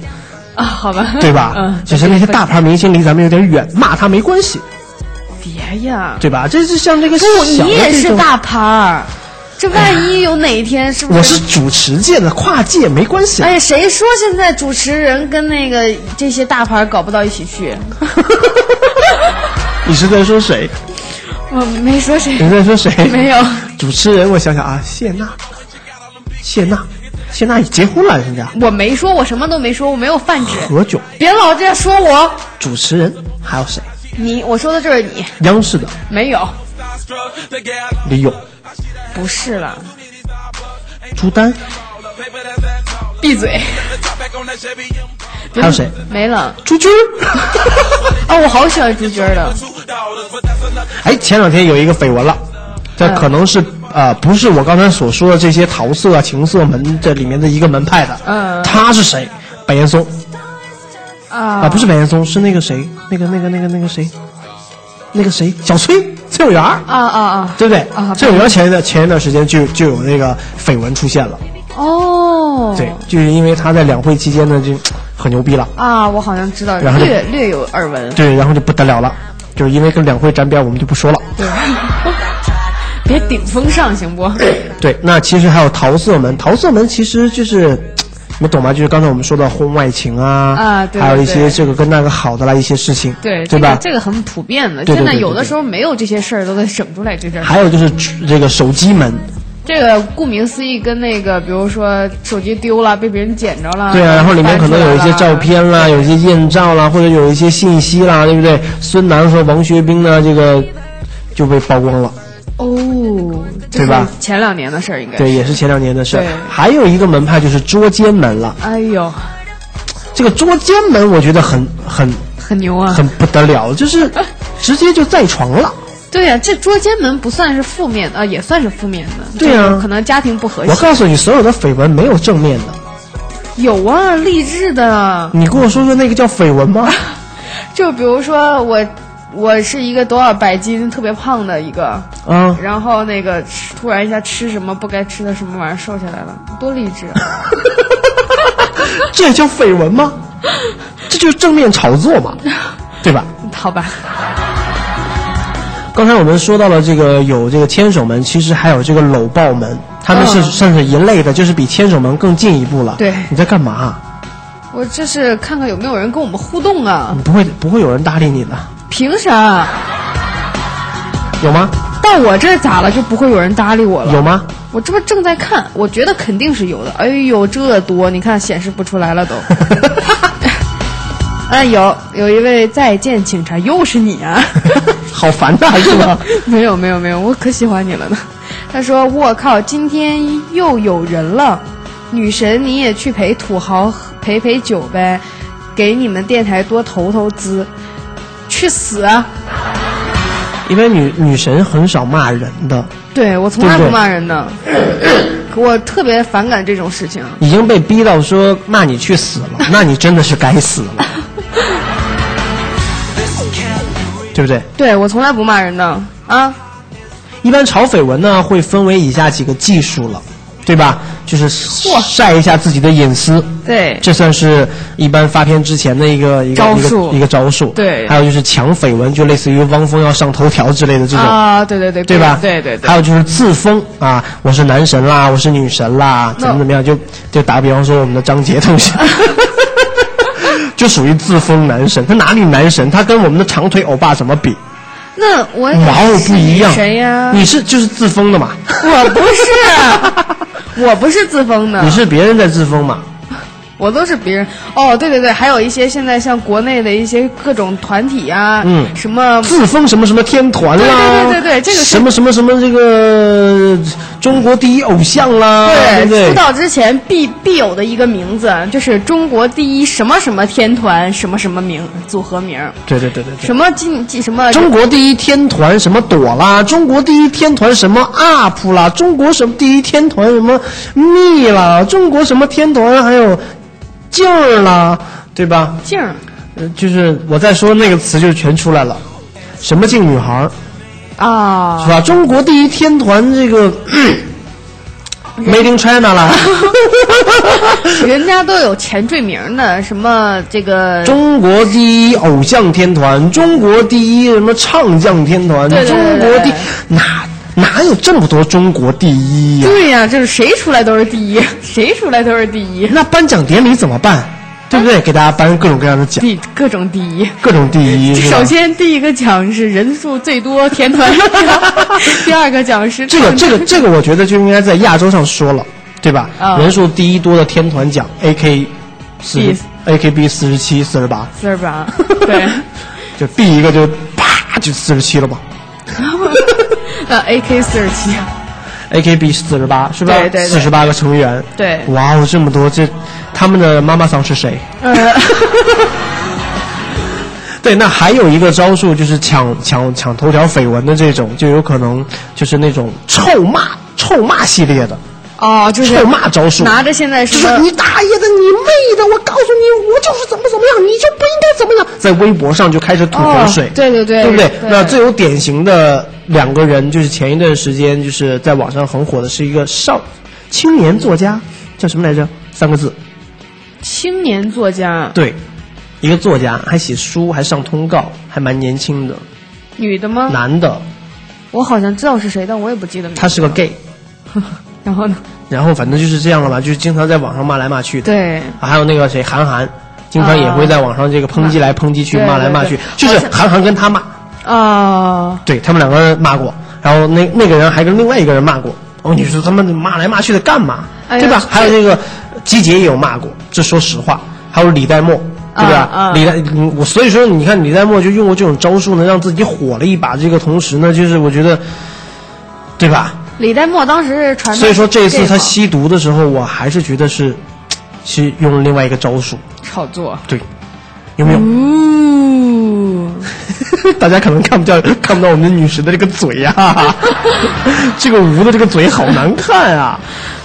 啊，好吧，对吧？嗯，只是那些大牌明星离咱们有点远，骂他没关系，别呀，对吧？这是像这个你也是大牌儿，这万一有哪一天是不我是主持界的，跨界没关系。哎呀，谁说现在主持人跟那个这些大牌搞不到一起去？你是在说谁？我没说谁，你在说谁？没有。主持人，我想想啊，谢娜，谢娜，谢娜已结婚了，人家我没说，我什么都没说，我没有泛指。何炅。别老这样说我，主持人还有谁？你我说的就是你，央视的没有，李咏、不是了，朱丹，闭嘴。还有谁？没了。朱军儿。哦，我好喜欢朱军儿的。哎，前两天有一个绯闻了，这嗯可能是呃不是我刚才所说的这些桃色啊、情色门这里面的一个门派的。嗯他是谁？白岩松啊啊，不是白岩松，是那个谁？那个那个那个那个谁？那个谁？小崔，崔永元儿。啊啊啊！对不对？啊崔永元前一段前一段时间就就有那个绯闻出现了，哦，对，就是因为他在两会期间呢就很牛逼了，啊，我好像知道，然后略略有耳闻。对，然后就不得了了，就是因为跟两会沾边，我们就不说了。对，别顶风上行不？对，那其实还有桃色门，桃色门其实就是，你们懂吗？就是刚才我们说的婚外情啊，啊对还有一些这个跟那个好的啦一些事情，对，对吧？这个这个很普遍的。对对现在对对对有的时候没有这些事儿都得省出来这事儿。还有就是这个手机门，这个顾名思义，跟那个比如说手机丢了，被别人捡着了，对啊，然后里面可能有一些照片啦，有一些艳照啦，或者有一些信息啦，对不对？孙楠和王学兵呢，这个就被曝光了。哦，对吧前两年的事儿应该。对，也是前两年的事儿。还有一个门派就是捉奸门了。哎呦，这个捉奸门，我觉得很很很牛啊！很不得了，就是 直接就在床了。对呀、这捉奸门不算是负面的，啊，也算是负面的。对啊可能家庭不和谐。我告诉你，所有的绯闻没有正面的。有啊，励志的，你跟我说说那个叫绯闻吗？就比如说我，我是一个多少百斤特别胖的一个，嗯，然后那个吃突然一下吃什么不该吃的什么玩意儿瘦下来了，多励志啊！这也叫绯闻吗？这就是正面炒作嘛，对吧？好吧，刚才我们说到了这个有这个牵手门，其实还有这个搂抱门，他们是嗯算是一类的，就是比牵手门更进一步了。对你在干嘛？我这是看看有没有人跟我们互动啊？不会不会有人搭理你的，凭啥？有吗？到我这儿咋了就不会有人搭理我了？有吗？我这不正在看，我觉得肯定是有的。哎呦，这多，你看显示不出来了都。啊，有有一位再见警察，又是你啊！好烦呐，是吧？没有没有没有，我可喜欢你了呢。他说：“我靠，今天又有人了，女神你也去陪土豪陪陪酒呗，给你们电台多投投资，去死啊！因为女女神很少骂人的，对我从来不骂人的，可我特别反感这种事情。已经被逼到说骂你去死了，那你真的是该死了，对不对？对我从来不骂人的。啊，一般炒绯闻呢，会分为以下几个技术了，对吧？就是晒一下自己的隐私，对这算是一般发片之前的一个一个一个招数一个招数。对还有就是抢绯闻，就类似于汪峰要上头条之类的这种。啊，对对对，对吧？对对对还有就是自封啊，我是男神啦，我是女神啦，怎么怎么样？就就打比方说，我们的张杰同学，就属于自封男神。他哪里男神？他跟我们的长腿欧巴怎么比？那我哇哦，不一样。谁呀？你是就是自封的嘛？我不是，我不是自封的，你是别人在自封嘛？我都是别人。哦，对对对，还有一些现在像国内的一些各种团体啊，嗯什么自封什么什么天团啦，对对对对对这个是什么什么什么这个中国第一偶像啦，对不对？出道之前必必有的一个名字，就是中国第一什么什么天团什么什么名组合名，对对对对对。什么金金什么中国第一天团什么朵啦，中国第一天团什么 UP 啦，中国什么第一天团什么蜜啦，中国什么天团还有劲儿啦，对吧？静儿呃就是我在说那个词就全出来了，什么劲女孩儿啊是，吧？中国第一天团这个。嗯 Made in China 啦，人家都有前缀名的，什么这个中国第一偶像天团，中国第一什么唱将天团，对对对中国第哪哪有这么多中国第一呀、对呀、就是谁出来都是第一，谁出来都是第一，那颁奖典礼怎么办？对不对？给大家颁各种各样的奖，第各种第一。各种第一。首先，第一个奖是人数最多天团，第二个奖是这个这个这个，我觉得就应该在亚洲上说了，对吧？啊人数第一多的天团奖，AK 四第 AKB 四十七、四十八，四十八，对，就 B 一个就啪就四十七了吧。呃，AK 四十七，？AKB 四十八是吧？对对对四十八个成员。对哇哦，这么多！这他们的妈妈桑是谁？呃，对，那还有一个招数就是抢抢抢头条绯闻的这种，就有可能就是那种臭骂臭骂系列的哦，就是臭骂招数，拿着现在什么就是你大爷的，你妹的！我告诉你，我就是怎么怎么样，你就不应该怎么样，在微博上就开始吐口水，哦对对对对不对？对那最有典型的两个人，就是前一段时间就是在网上很火的，是一个少青年作家，叫什么来着？三个字，青年作家，对，一个作家，还写书，还上通告，还蛮年轻的，女的吗？男的，我好像知道是谁，但我也不记得名字。他是个 gay，然后呢？然后反正就是这样了吧，就是经常在网上骂来骂去的。对，啊还有那个谁，韩寒，经常也会在网上这个抨击来抨击去，对骂来骂去就是韩寒跟他骂，啊，对他们两个人骂过，然后那那个人还跟另外一个人骂过。哦，你说他们骂来骂去的干嘛？哎对吧？还有那个季杰也有骂过，这说实话。还有李代沫，对吧？啊啊李代，嗯我所以说你看李代沫就用过这种招数呢，让自己火了一把。这个同时呢，就是我觉得，对吧？李代沫当时是传的所以说这一次他吸毒的时候，我还是觉得是 是用了另外一个招数。炒作。对，有没有？呜，大家可能看不到看不到我们的女神的这个嘴呀、这个吴的这个嘴好难看啊！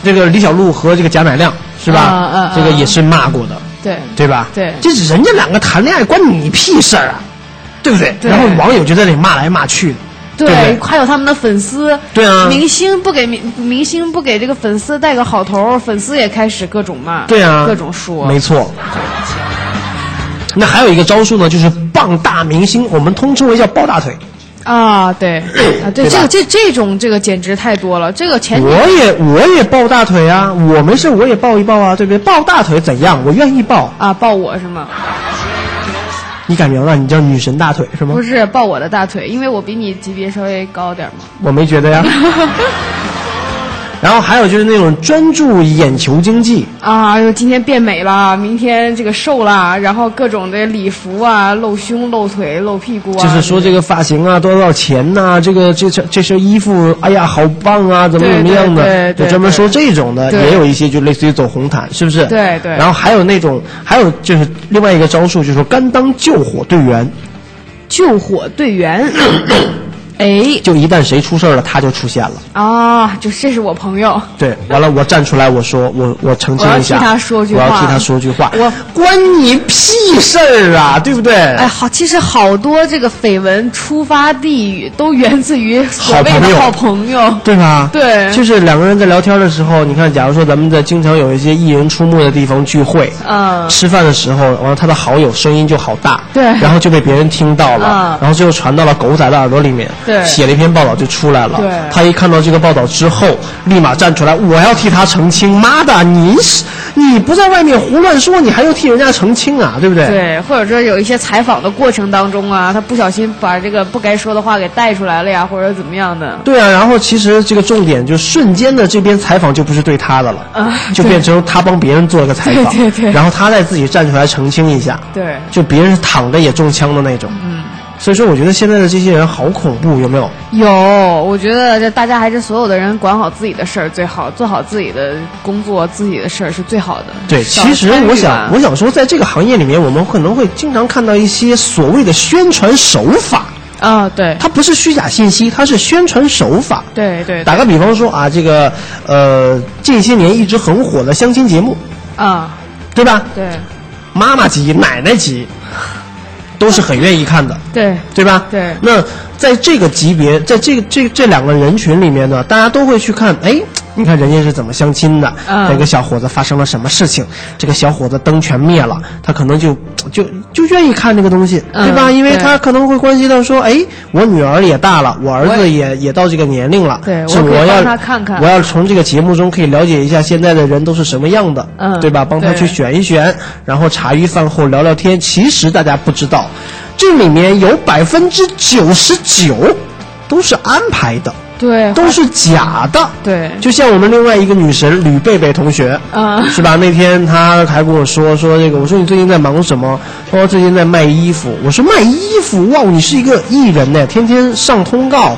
这个李小璐和这个贾乃亮是吧？啊啊啊这个也是骂过的，对对吧？对这是人家两个谈恋爱关你屁事儿啊，对不对？对然后网友就在那里骂来骂去的，对？还有他们的粉丝，对啊明星不给明明星不给这个粉丝带个好头，粉丝也开始各种骂，对啊，各种说，没错。那还有一个招数呢，就是傍大明星，我们通称为叫抱大腿。啊，对啊，对，对这个这这种这个简直太多了，这个前我也我也抱大腿啊，我没事我也抱一抱啊，对不对？抱大腿怎样？我愿意抱。啊抱我是吗？你改名了，你叫女神大腿是吗不？是抱我的大腿，因为我比你级别稍微高点嘛。我没觉得呀。然后还有就是那种专注眼球经济，啊，今天变美了，明天这个瘦了，然后各种的礼服啊，露胸、露腿、露屁股啊，就是说这个发型啊多少钱呐、这个这这这身衣服，哎呀好棒啊，怎么怎么样的，对对对就专门说这种的，也有一些就类似于走红毯，是不是？对对。然后还有那种，还有就是另外一个招数，就是说甘当救火队员，救火队员。哎。就一旦谁出事儿了，他就出现了。啊，就这是我朋友，对，完了我站出来，我说我我澄清一下，我要替他说句话。我要替他说句话，我关你屁事儿啊，对不对？哎，好，其实好多这个绯闻出发地都源自于所谓好朋友。的好朋友。对吧？对。就是两个人在聊天的时候，你看，假如说咱们在经常有一些艺人出没的地方聚会，嗯。吃饭的时候，完了他的好友声音就好大，对。然后就被别人听到了，嗯。然后最后传到了狗仔的耳朵里面，对。写了一篇报道就出来了，对。他一看到这个报道之后，立马站出来，我要替他澄清，妈的，你是你不在外面胡乱说，你还要替人家澄清啊，对不对？对，或者说有一些采访的过程当中啊，他不小心把这个不该说的话给带出来了呀，或者怎么样的。对啊，然后其实这个重点就瞬间的这边采访就不是对他的了，啊就变成他帮别人做了个采访，对对对。然后他再自己站出来澄清一下，对。就别人躺着也中枪的那种。嗯，所以说我觉得现在的这些人好恐怖，有没有？有，我觉得这大家还是所有的人管好自己的事儿最好，做好自己的工作，自己的事儿是最好的。对，其实我想，我想说，在这个行业里面，我们可能会经常看到一些所谓的宣传手法，啊，对，它不是虚假信息，它是宣传手法。对对，打个比方说啊，这个呃，近些年一直很火的相亲节目，啊，对吧？对妈妈级、奶奶级，都是很愿意看的，对对吧？对那在这个级别，在这个这这两个人群里面呢，大家都会去看，哎，你看人家是怎么相亲的？嗯那个小伙子发生了什么事情？这个小伙子灯全灭了，他可能就就就愿意看这个东西，嗯对吧？因为他可能会关系到说，哎，我女儿也大了，我儿子也也到这个年龄了，对是我要他看看我要从这个节目中可以了解一下现在的人都是什么样的，嗯对吧？帮他去选一选，然后茶余饭后聊聊天。其实大家不知道，这里面有百分之九十九都是安排的，对，都是假的。对就像我们另外一个女神吕贝贝同学，嗯是吧？那天她还跟我说说这个，我说你最近在忙什么？她说最近在卖衣服。我说卖衣服，哇，你是一个艺人呢，天天上通告，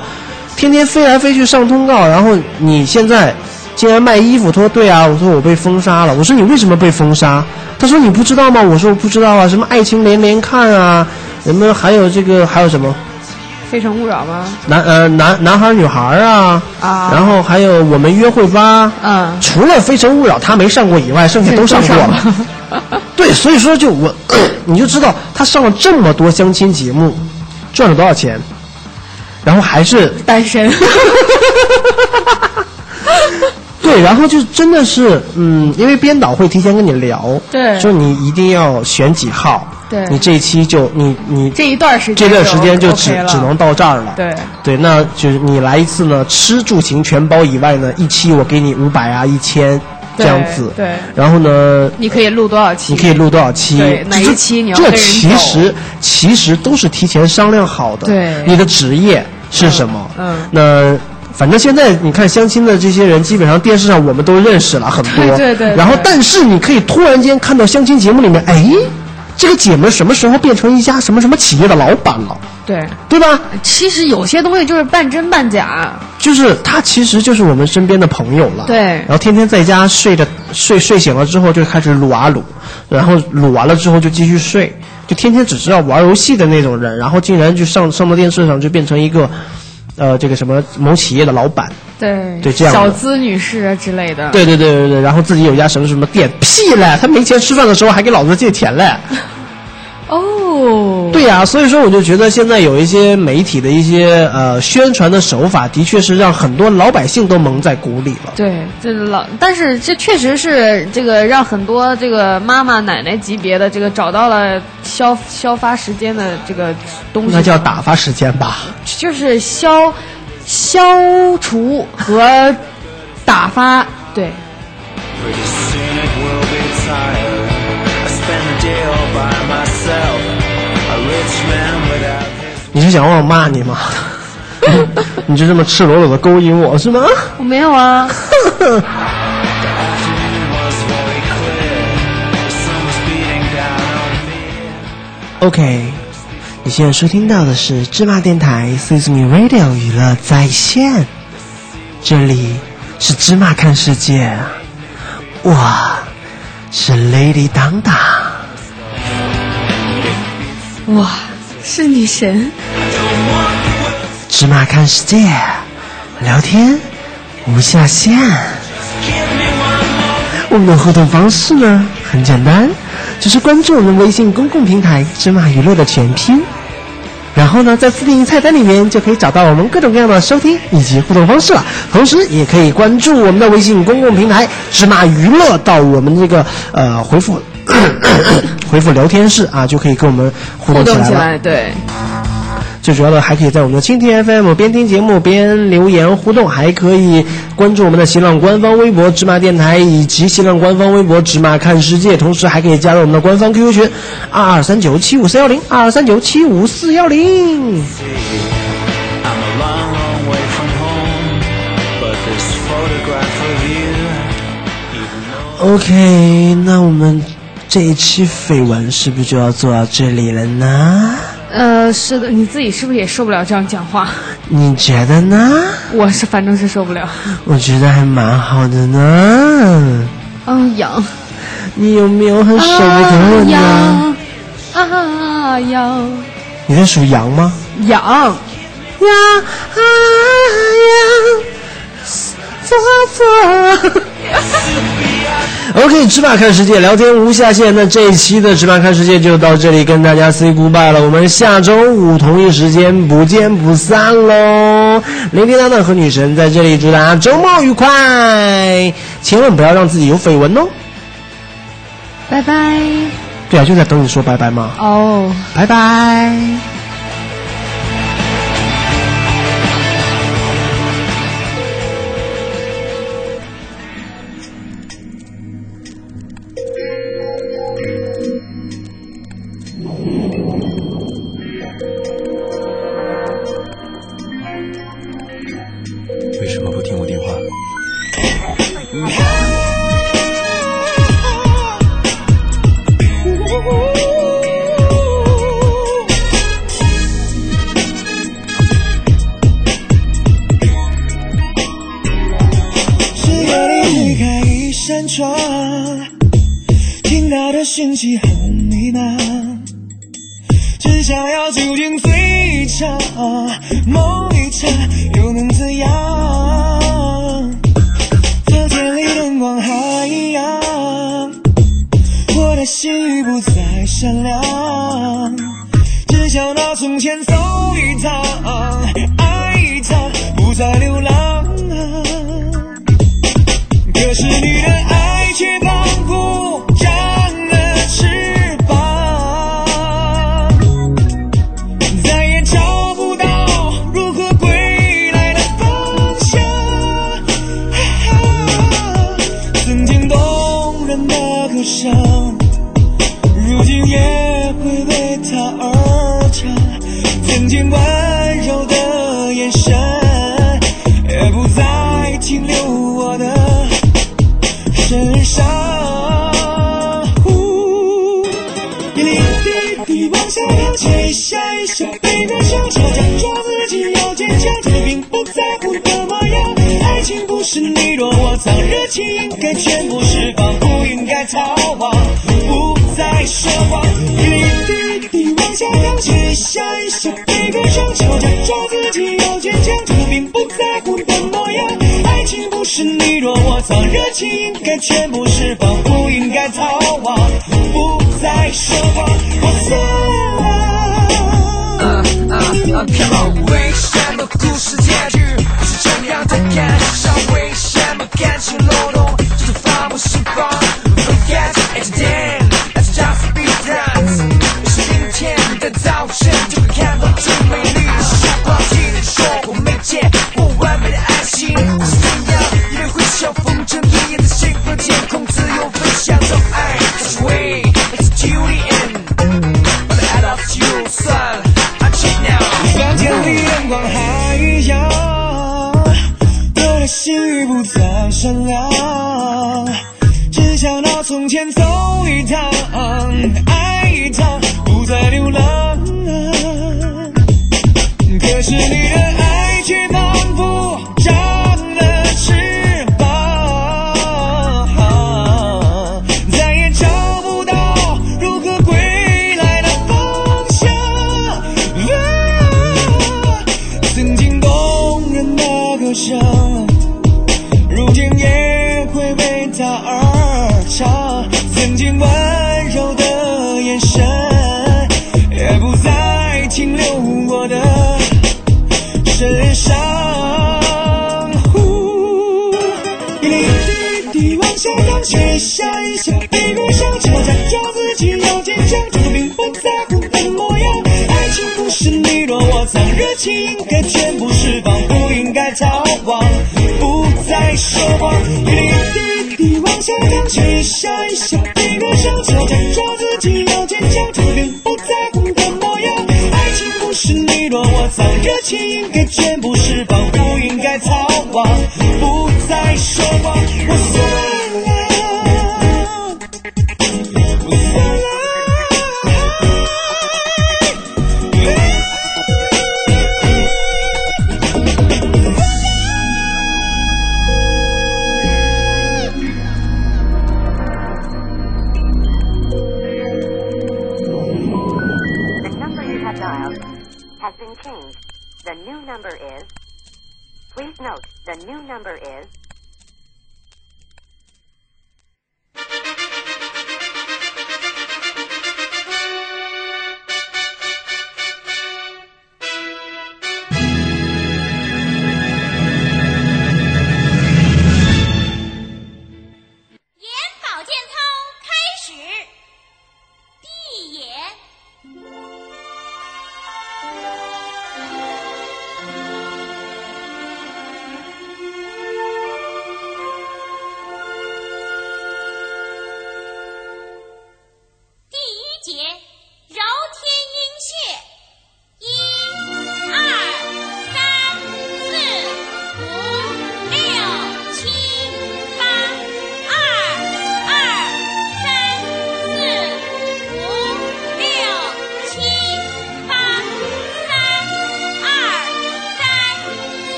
天天飞来飞去上通告，然后你现在竟然卖衣服？她说对啊，我说我被封杀了。我说你为什么被封杀？她说你不知道吗？我说我不知道啊，什么爱情连连看啊，什么还有这个还有什么？非诚勿扰吗？男呃男男孩儿女孩儿啊，啊然后还有我们约会吧，嗯除了《非诚勿扰》他没上过以外，剩下都上过了。对，所以说就我，你就知道他上了这么多相亲节目，赚了多少钱，然后还是单身。对，然后就真的是，嗯，因为编导会提前跟你聊，对说你一定要选几号，对你这一期就你你这一段时间这段时间就只 OK 只能到这儿了，对对，那就是你来一次呢，吃住行全包以外呢，一期我给你五百啊，一千这样子，对然后呢，你可以录多少期？你可以录多少期？对哪一期你要这其实其实都是提前商量好的。对你的职业是什么？嗯嗯那。反正现在你看相亲的这些人，基本上电视上我们都认识了很多。对对对然后，但是你可以突然间看到相亲节目里面，哎，这个姐们什么时候变成一家什么什么企业的老板了，对，对吧？其实有些东西就是半真半假。就是他其实就是我们身边的朋友了。对然后天天在家睡着睡睡醒了之后就开始撸啊撸，然后撸完了之后就继续睡，就天天只知道玩游戏的那种人，然后竟然就上上到电视上就变成一个，呃，这个什么某企业的老板。对对这样小资女士啊之类的。对对对对对，然后自己有一家什么什么店，屁嘞，他没钱吃饭的时候还给老子借钱嘞。哦，对呀、所以说我就觉得现在有一些媒体的一些呃宣传的手法，的确是让很多老百姓都蒙在鼓里了。对，这老，但是这确实是这个让很多这个妈妈奶奶级别的这个找到了消消发时间的这个东西，那叫打发时间吧。就是消消除和打发，对，你是想让我骂你吗？你就这么赤裸裸的勾引我是吗？我没有啊. OK，你现在收听到的是芝麻电台 Sesame Radio 娱乐在线，这里是芝麻看世界，我是 Lady 当当。哇，是女神，芝麻看世界，聊天无下限。我们的互动方式呢很简单，就是关注我们微信公共平台“芝麻娱乐”的全拼，然后呢，在自定义菜单里面就可以找到我们各种各样的收听以及互动方式了。同时，也可以关注我们的微信公共平台“芝麻娱乐”，到我们这个呃回复 回复聊天室啊，就可以跟我们互互动起来了。动起来，对，最主要的还可以在我们的蜻蜓 FM 边听节目边留言互动，还可以关注我们的新浪官方微博“芝麻电台”以及新浪官方微博“芝麻看世界”，同时还可以加入我们的官方 QQ 群二二三九七五四幺零二二三九七五四幺零。I'm a long, long way from home, but this photograph of you, even though OK，那我们这一期绯闻是不是就要做到这里了呢？呃，是的，你自己是不是也受不了这样讲话？你觉得呢？我是反正是受不了，我觉得还蛮好的呢。嗯，痒，你有没有很舍不得我呢？痒，啊痒，你在属羊吗？羊羊啊羊，做做。OK，芝麻看世界，聊天无下限。那这一期的芝麻看世界就到这里，跟大家 say goodbye 了。我们下周五同一时间不见不散喽！雷霆当当和女神在这里祝大家周末愉快，千万不要让自己有绯闻哦。拜拜。对啊，就在等你说拜拜嘛。哦。拜拜。到的讯放，热情应该全部释放，不应该逃亡，不再奢望。我为什么故事结局是这样的感伤？情歌全部释放，不应该逃亡，不再说谎。滴滴滴，往下淌，一下一下，一个手巧，假装自己要坚强，装然不在乎的模样。爱情不是你弱我藏，热情应该全部。